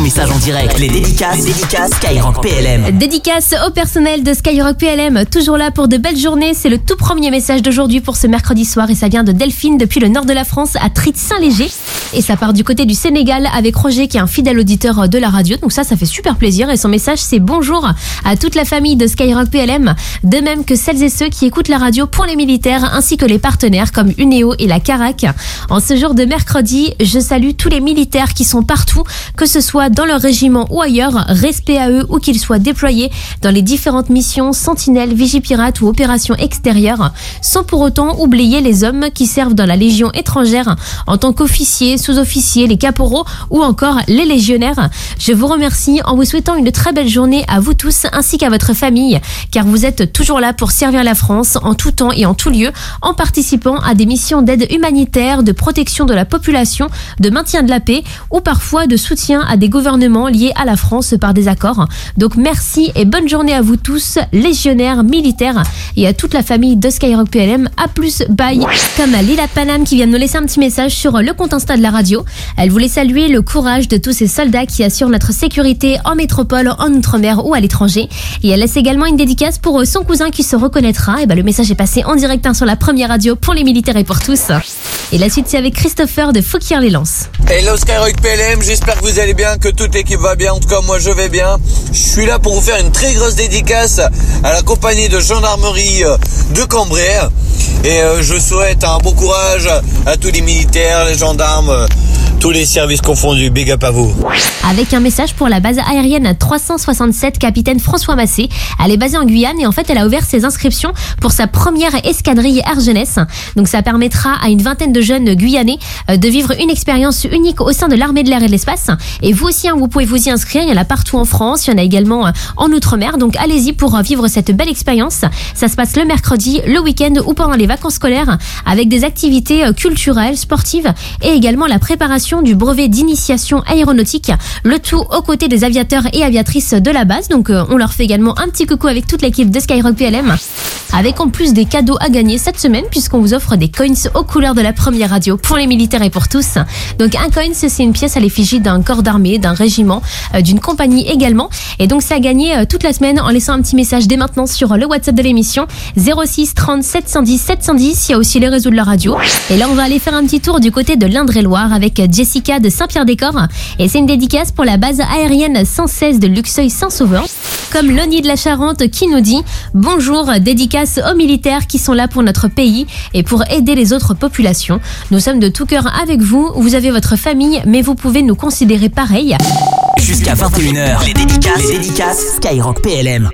message en direct. Les dédicaces, les dédicaces Skyrock PLM. Dédicace au personnel de Skyrock PLM, toujours là pour de belles journées. C'est le tout premier message d'aujourd'hui pour ce mercredi soir et ça vient de Delphine depuis le nord de la France à Trit-Saint-Léger. Et ça part du côté du Sénégal avec Roger qui est un fidèle auditeur de la radio. Donc ça, ça fait super plaisir. Et son message, c'est bonjour à toute la famille de Skyrock PLM, de même que celles et ceux qui écoutent la radio pour les militaires ainsi que les partenaires comme Uneo et la Carac. En ce jour de mercredi, je salue tous les militaires qui sont partout, que ce soit dans leur régiment ou ailleurs. Respect à eux où qu'ils soient déployés dans les différentes missions Sentinelle, Vigipirate ou opérations extérieures, sans pour autant oublier les hommes qui servent dans la Légion étrangère en tant qu'officiers, sous-officiers, les caporaux ou encore les légionnaires. Je vous remercie en vous souhaitant une très belle journée à vous tous ainsi qu'à votre famille, car vous êtes toujours là pour servir la France en tout temps et en tout lieu, en participant à des missions d'aide humanitaire, de protection de la population, de maintien de la paix ou parfois de soutien à des gouvernements liés à la France par des accords. Donc merci et bonne journée à vous tous, légionnaires, militaires et à toute la famille de Skyrock PLM. À plus, bye. Comme à Lila Panam qui vient de nous laisser un petit message sur le compte Insta de la radio. Elle voulait saluer le courage de tous ces soldats qui assurent notre sécurité en métropole, en outre-mer ou à l'étranger. Et elle laisse également une dédicace pour son cousin qui se reconnaîtra. Et ben le message est passé en direct hein, sur la première radio pour les militaires et pour tous. Et la suite c'est avec Christopher de Fouquier-les-Lances. Hello Skyrock PLM, j'espère que vous allez bien, que toute l'équipe va bien, en tout cas moi je vais bien. Je suis là pour vous faire une très grosse dédicace à la compagnie de gendarmerie euh, de Cambrai. Et euh, je souhaite un bon courage à tous les militaires, les gendarmes, euh, tous les services confondus. Big up à vous. avec un message pour la base aérienne 367 capitaine François Massé. Elle est basée en Guyane et en fait elle a ouvert ses inscriptions pour sa première escadrille Air Jeunesse. Donc ça permettra à une vingtaine de jeunes guyanais euh, de vivre une expérience unique au sein de l'armée de l'air et de l'espace. Et vous aussi, hein, vous pouvez vous y inscrire. Il y en a partout en France, il y en a également euh, en Outre-mer. Donc allez-y pour euh, vivre cette belle expérience. Ça se passe le mercredi, le week-end ou pendant les vacances scolaires avec des activités culturelles, sportives et également la préparation du brevet d'initiation aéronautique. Le tout aux côtés des aviateurs et aviatrices de la base. Donc euh, on leur fait également un petit coucou avec toute l'équipe de Skyrock PLM. Avec en plus des cadeaux à gagner cette semaine puisqu'on vous offre des coins aux couleurs de la première radio pour les militaires et pour tous. Donc un coin c'est une pièce à l'effigie d'un corps d'armée, d'un régiment, euh, d'une compagnie également. Et donc c'est à gagner euh, toute la semaine en laissant un petit message dès maintenant sur le WhatsApp de l'émission 06 30 710 710. Il y a aussi les réseaux de la radio. Et là on va aller faire un petit tour du côté de l'Indre-et-Loire avec Jessica de Saint-Pierre-des-Corps. Et c'est une dédicace pour la base aérienne 116 de Luxeuil-Saint-Sauveur. Comme Loni de la Charente qui nous dit Bonjour, dédicace aux militaires qui sont là pour notre pays et pour aider les autres populations. Nous sommes de tout cœur avec vous. Vous avez votre famille, mais vous pouvez nous considérer pareil. Jusqu'à 21h, les dédicaces, les dédicaces Skyrock PLM.